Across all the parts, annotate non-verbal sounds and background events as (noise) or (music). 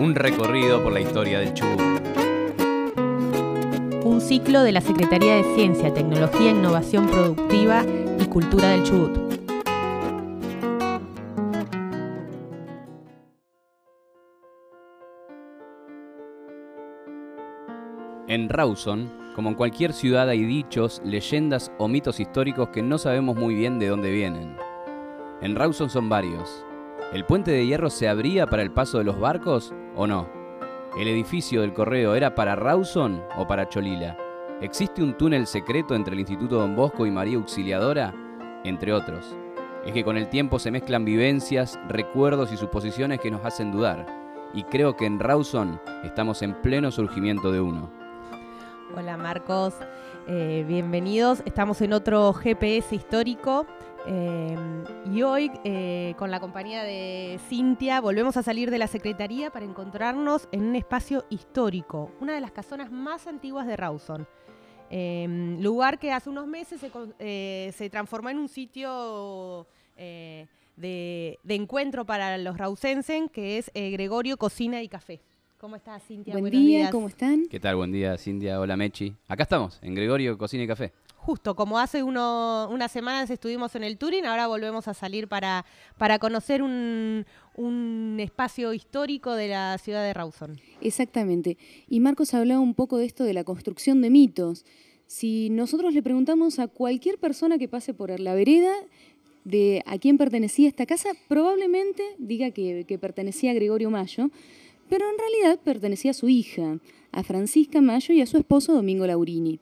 Un recorrido por la historia del Chubut. Un ciclo de la Secretaría de Ciencia, Tecnología, Innovación Productiva y Cultura del Chubut. En Rawson, como en cualquier ciudad, hay dichos, leyendas o mitos históricos que no sabemos muy bien de dónde vienen. En Rawson son varios. ¿El puente de hierro se abría para el paso de los barcos o no? ¿El edificio del correo era para Rawson o para Cholila? ¿Existe un túnel secreto entre el Instituto Don Bosco y María Auxiliadora? Entre otros. Es que con el tiempo se mezclan vivencias, recuerdos y suposiciones que nos hacen dudar. Y creo que en Rawson estamos en pleno surgimiento de uno. Hola Marcos, eh, bienvenidos. Estamos en otro GPS histórico eh, y hoy eh, con la compañía de Cintia volvemos a salir de la Secretaría para encontrarnos en un espacio histórico, una de las casonas más antiguas de Rawson. lugar que hace unos meses se, transformó en un sitio de, de, encuentro para los rausenses, que es Gregorio Cocina y Café. ¿Cómo estás, Cintia? Buen día, ¿cómo están? ¿Qué tal? Buen día, Cintia. Hola, Mechi. Acá estamos, en Gregorio Cocina y Café. Justo, como hace unas semanas estuvimos en el Turing, ahora volvemos a salir para, para conocer un, espacio histórico de la ciudad de Rawson. Exactamente. Y Marcos hablaba un poco de esto de la construcción de mitos. Si nosotros le preguntamos a cualquier persona que pase por la vereda de a quién pertenecía esta casa, probablemente diga que, que pertenecía a Gregorio Mayo pero en realidad pertenecía a su hija, a Francisca Mayo y a su esposo Domingo Laurini.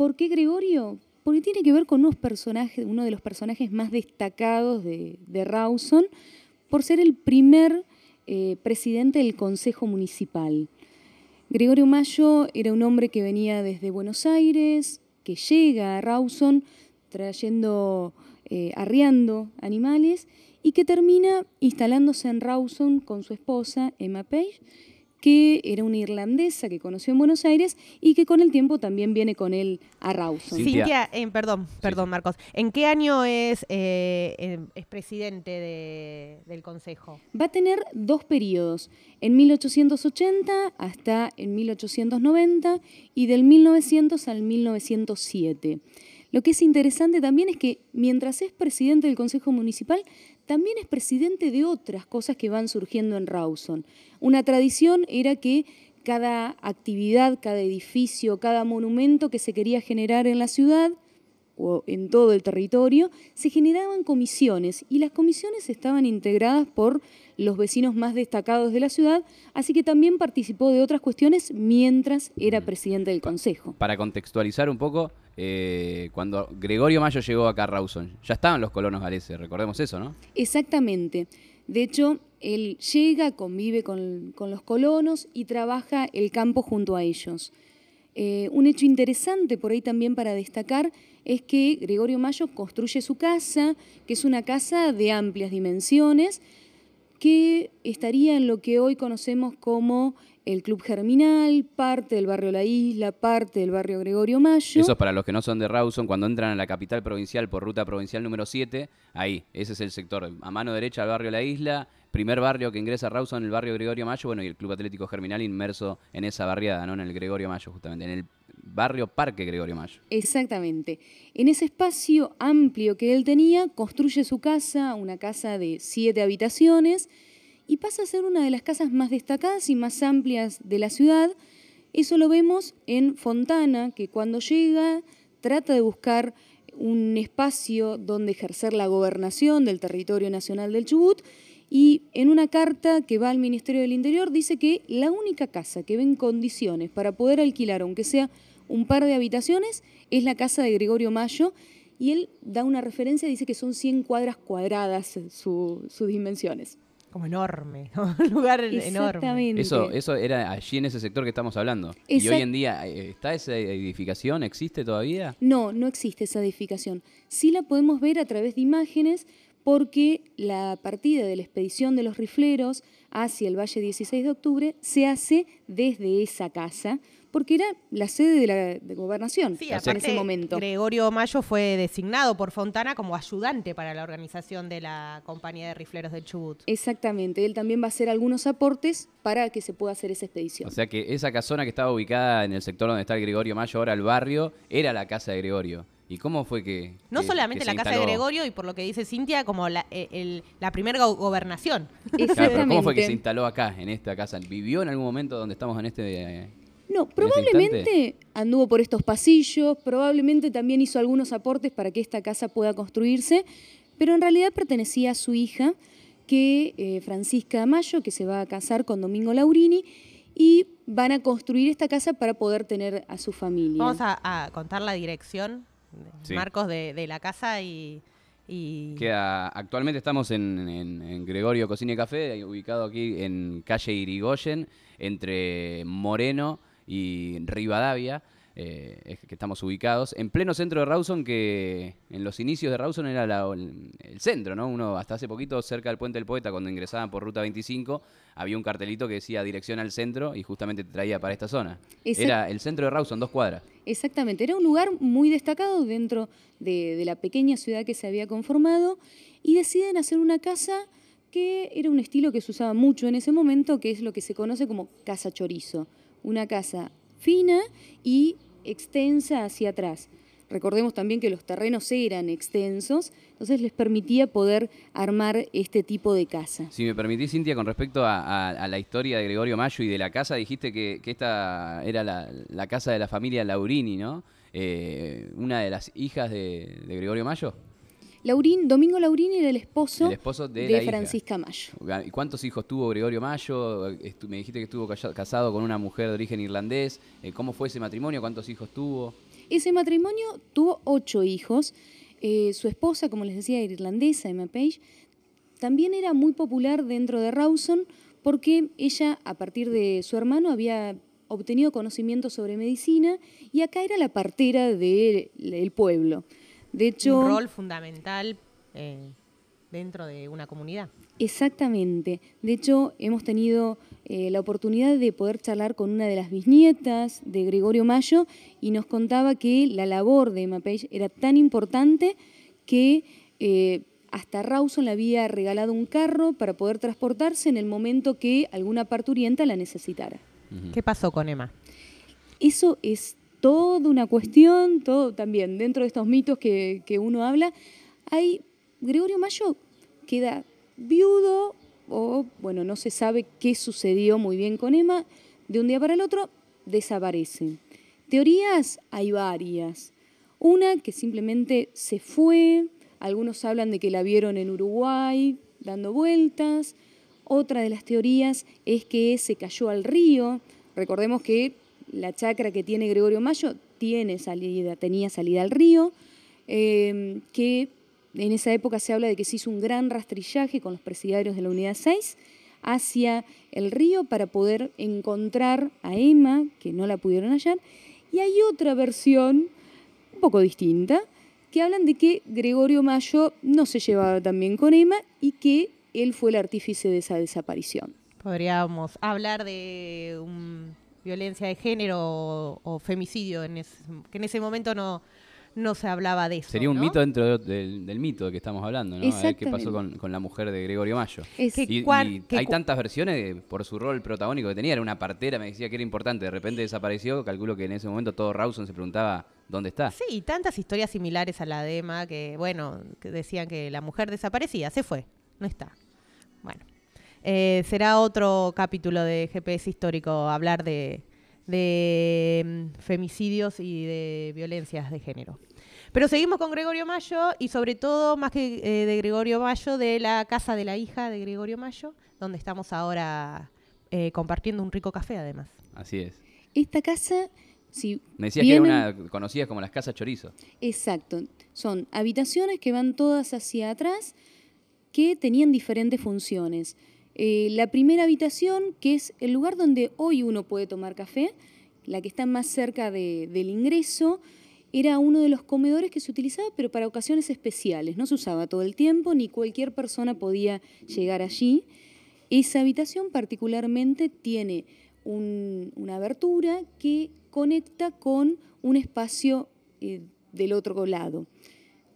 ¿Por qué Gregorio? Porque tiene que ver con unos personajes, uno de los personajes más destacados de, Rawson, por ser el primer eh, presidente del Consejo Municipal. Gregorio Mayo era un hombre que venía desde Buenos Aires, que llega a Rawson trayendo, eh, arriando animales y que termina instalándose en Rawson con su esposa, Emma Page, que era una irlandesa que conoció en Buenos Aires y que con el tiempo también viene con él a Rawson. Cintia, eh, perdón, perdón Marcos, ¿en qué año es, eh, es presidente del Consejo? Va a tener dos periodos, en 1880 hasta en 1890 y del 1900 al 1907. Lo que es interesante también es que mientras es presidente del Consejo Municipal, también es presidente de otras cosas que van surgiendo en Rawson. Una tradición era que cada actividad, cada edificio, cada monumento que se quería generar en la ciudad o en todo el territorio, se generaban comisiones y las comisiones estaban integradas por los vecinos más destacados de la ciudad, así que también participó de otras cuestiones mientras era presidente del Consejo. Para contextualizar un poco, eh, cuando Gregorio Mayo llegó acá a Rawson, ya estaban los colonos galeses, recordemos eso, ¿no? Exactamente. De hecho, él llega, convive con, los colonos y trabaja el campo junto a ellos. Eh, un hecho interesante por ahí también para destacar es que Gregorio Mayo construye su casa, que es una casa de amplias dimensiones, que estaría en lo que hoy conocemos como el Club Germinal, parte del barrio La Isla, parte del barrio Gregorio Mayo. Eso es para los que no son de Rawson, cuando entran a la capital provincial por ruta provincial número 7, ahí, ese es el sector, a mano derecha del barrio La Isla, primer barrio que ingresa a Rawson, el barrio Gregorio Mayo, bueno, y el Club Atlético Germinal inmerso en esa barriada, ¿no? En el Gregorio Mayo, justamente, en el barrio Parque Gregorio Mayo. Exactamente. En ese espacio amplio que él tenía, construye su casa, una casa de siete habitaciones, y pasa a ser una de las casas más destacadas y más amplias de la ciudad. Eso lo vemos en Fontana, que cuando llega trata de buscar un espacio donde ejercer la gobernación del territorio nacional del Chubut y en una carta que va al Ministerio del Interior dice que la única casa que ve en condiciones para poder alquilar, aunque sea un par de habitaciones, es la casa de Gregorio Mayo y él da una referencia, dice que son 100 cuadras cuadradas sus dimensiones. Como enorme, (laughs) un lugar enorme. Eso, eso era allí en ese sector que estamos hablando. ¿Y hoy en día eh, está esa edificación? ¿Existe todavía? No, no existe esa edificación. Sí la podemos ver a través de imágenes porque la partida de la expedición de los rifleros hacia el Valle 16 de Octubre se hace desde esa casa, porque era la sede de la gobernación sí, en ese momento. Gregorio Mayo fue designado por Fontana como ayudante para la organización de la compañía de rifleros del Chubut. Exactamente, él también va a hacer algunos aportes para que se pueda hacer esa expedición. O sea que esa casona que estaba ubicada en el sector donde está el Gregorio Mayo, ahora el barrio, era la casa de Gregorio. ¿Y cómo fue que.? No solamente la casa de Gregorio, y por lo que dice Cintia, como la, eh, la primera gobernación. Claro, ¿Cómo fue que se instaló acá, en esta casa? ¿Vivió en algún momento donde estamos en este.? No, probablemente anduvo por estos pasillos, probablemente también hizo algunos aportes para que esta casa pueda construirse, pero en realidad pertenecía a su hija, que eh, Francisca Mayo, que se va a casar con Domingo Laurini, y van a construir esta casa para poder tener a su familia. Vamos a contar la dirección marcos de, la casa y... actualmente estamos en, Gregorio Cocina y Café, ubicado aquí en calle Irigoyen, entre Moreno y Rivadavia. Eh, que estamos ubicados, en pleno centro de Rawson, que en los inicios de Rawson era el, centro, ¿no? Uno hasta hace poquito, cerca del Puente del Poeta, cuando ingresaban por Ruta 25, había un cartelito que decía dirección al centro y justamente te traía para esta zona. era el centro de Rawson, dos cuadras. Exactamente, era un lugar muy destacado dentro de, de la pequeña ciudad que se había conformado y deciden hacer una casa que era un estilo que se usaba mucho en ese momento, que es lo que se conoce como casa chorizo. Una casa fina y extensa hacia atrás. Recordemos también que los terrenos eran extensos, entonces les permitía poder armar este tipo de casa. Si me permitís, Cintia, con respecto a, la historia de Gregorio Mayo y de la casa, dijiste que, esta era la, casa de la familia Laurini, ¿no? Eh, una de las hijas de, Gregorio Mayo. Laurín, Domingo Laurini era el esposo, de, Francisca Mayo. ¿Y cuántos hijos tuvo Gregorio Mayo? me dijiste que estuvo casado con una mujer de origen irlandés. Eh, ¿Cómo fue ese matrimonio? ¿Cuántos hijos tuvo? Ese matrimonio tuvo ocho hijos. Eh, su esposa, como les decía, irlandesa, Emma Page, también era muy popular dentro de Rawson porque ella, a partir de su hermano, había obtenido conocimiento sobre medicina y acá era la partera del pueblo. De hecho, un rol fundamental eh, dentro de una comunidad. Exactamente. De hecho, hemos tenido eh, la oportunidad de poder charlar con una de las bisnietas de Gregorio Mayo y nos contaba que la labor de Emma Page era tan importante que eh, hasta Rawson le había regalado un carro para poder transportarse en el momento que alguna parturienta la necesitara. ¿Qué pasó con Emma? Eso es toda una cuestión, todo también dentro de estos mitos que, que uno habla. Hay Gregorio Mayo queda viudo o, bueno, no se sabe qué sucedió muy bien con Emma, de un día para el otro desaparece. Teorías hay varias. Una que simplemente se fue, algunos hablan de que la vieron en Uruguay dando vueltas, otra de las teorías es que se cayó al río. Recordemos que la chacra que tiene Gregorio Mayo tiene salida, tenía salida al río, eh, que en esa época se habla de que se hizo un gran rastrillaje con los presidiarios de la Unidad 6 hacia el río para poder encontrar a Emma, que no la pudieron hallar. Y hay otra versión, un poco distinta, que hablan de que Gregorio Mayo no se llevaba tan bien con Emma y que él fue el artífice de esa desaparición. Podríamos hablar de violencia de género o, femicidio, en que en ese momento no, no se hablaba de eso. Sería un mito dentro del, mito de que estamos hablando, ¿no? A ver qué pasó con, la mujer de Gregorio Mayo. y, hay tantas versiones por su rol protagónico que tenía. Era una partera, me decía que era importante. De repente desapareció. Calculo que en ese momento todo Rawson se preguntaba dónde está. Sí, y tantas historias similares a la de Emma que, bueno, que decían que la mujer desaparecía. Se fue. No está. Bueno. Eh, será otro capítulo de GPS histórico hablar de, de mm, femicidios y de violencias de género. Pero seguimos con Gregorio Mayo y sobre todo, más que eh, de Gregorio Mayo, de la casa de la hija de Gregorio Mayo, donde estamos ahora eh, compartiendo un rico café además. Así es. Esta casa, si Me decías que era una conocida como las casas chorizo. Exacto. Son habitaciones que van todas hacia atrás que tenían diferentes funciones. Eh, la primera habitación, que es el lugar donde hoy uno puede tomar café, la que está más cerca del ingreso, era uno de los comedores que se utilizaba, pero para ocasiones especiales. No se usaba todo el tiempo, ni cualquier persona podía llegar allí. Esa habitación particularmente tiene una abertura que conecta con un espacio eh, del otro lado.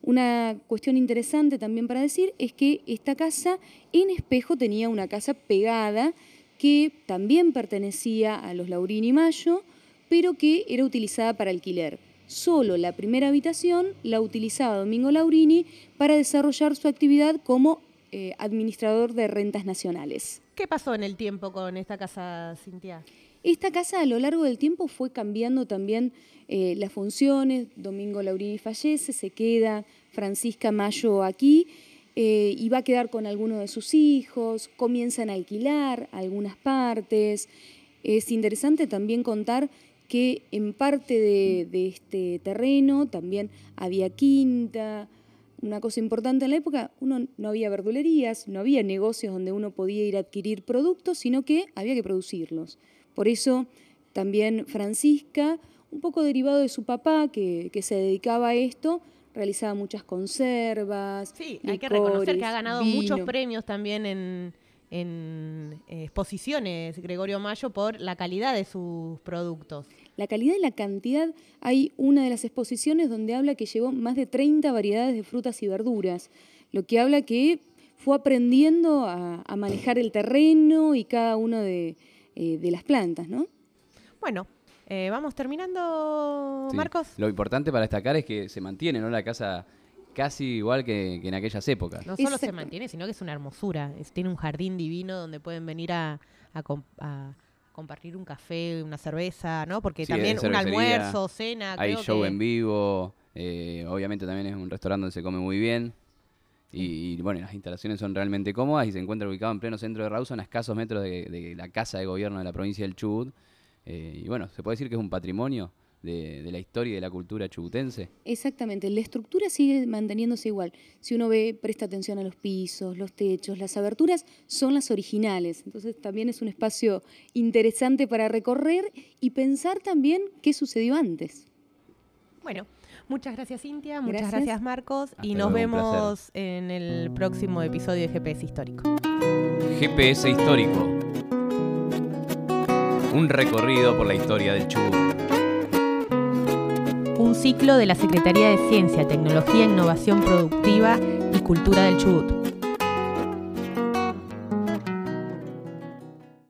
Una cuestión interesante también para decir es que esta casa en espejo tenía una casa pegada que también pertenecía a los Laurini Mayo, pero que era utilizada para alquiler. Solo la primera habitación la utilizaba Domingo Laurini para desarrollar su actividad como eh, administrador de rentas nacionales. ¿Qué pasó en el tiempo con esta casa, Cintia? Esta casa a lo largo del tiempo fue cambiando también eh, las funciones. Domingo Laurini fallece, se queda Francisca Mayo aquí eh, y va a quedar con alguno de sus hijos, comienzan a alquilar algunas partes. Es interesante también contar que en parte de, este terreno también había quinta. Una cosa importante en la época, uno no había verdulerías, no había negocios donde uno podía ir a adquirir productos, sino que había que producirlos. Por eso también Francisca, un poco derivado de su papá, que, se dedicaba a esto, realizaba muchas conservas. Sí, hay que reconocer que ha ganado muchos premios también en, en eh, exposiciones Gregorio Mayo por la calidad de sus productos. La calidad y la cantidad, hay una de las exposiciones donde habla que llevó más de 30 variedades de frutas y verduras, lo que habla que fue aprendiendo a, manejar el terreno y cada uno de, eh, las plantas, ¿no? Bueno, eh, vamos terminando, Marcos. Lo importante para destacar es que se mantiene ¿no? la casa casi igual que, en aquellas épocas. No solo se mantiene, sino que es una hermosura. tiene un jardín divino donde pueden venir a, compartir un café, una cerveza, ¿no? Porque también un almuerzo, cena. Hay show en vivo. Eh, obviamente también es un restaurante donde se come muy bien. Y, bueno, las instalaciones son realmente cómodas y se encuentra ubicado en pleno centro de Rawson, a escasos metros de, la casa de gobierno de la provincia del Chubut. Eh, y bueno, se puede decir que es un patrimonio de, la historia y de la cultura chubutense. Exactamente, la estructura sigue manteniéndose igual. Si uno ve, presta atención a los pisos, los techos, las aberturas son las originales. Entonces también es un espacio interesante para recorrer y pensar también qué sucedió antes. Bueno, muchas gracias Cintia, muchas gracias, Marcos y nos vemos en el próximo episodio de GPS Histórico. GPS Histórico. Un recorrido por la historia del Chubut un ciclo de la Secretaría de Ciencia, Tecnología, Innovación Productiva y Cultura del Chubut.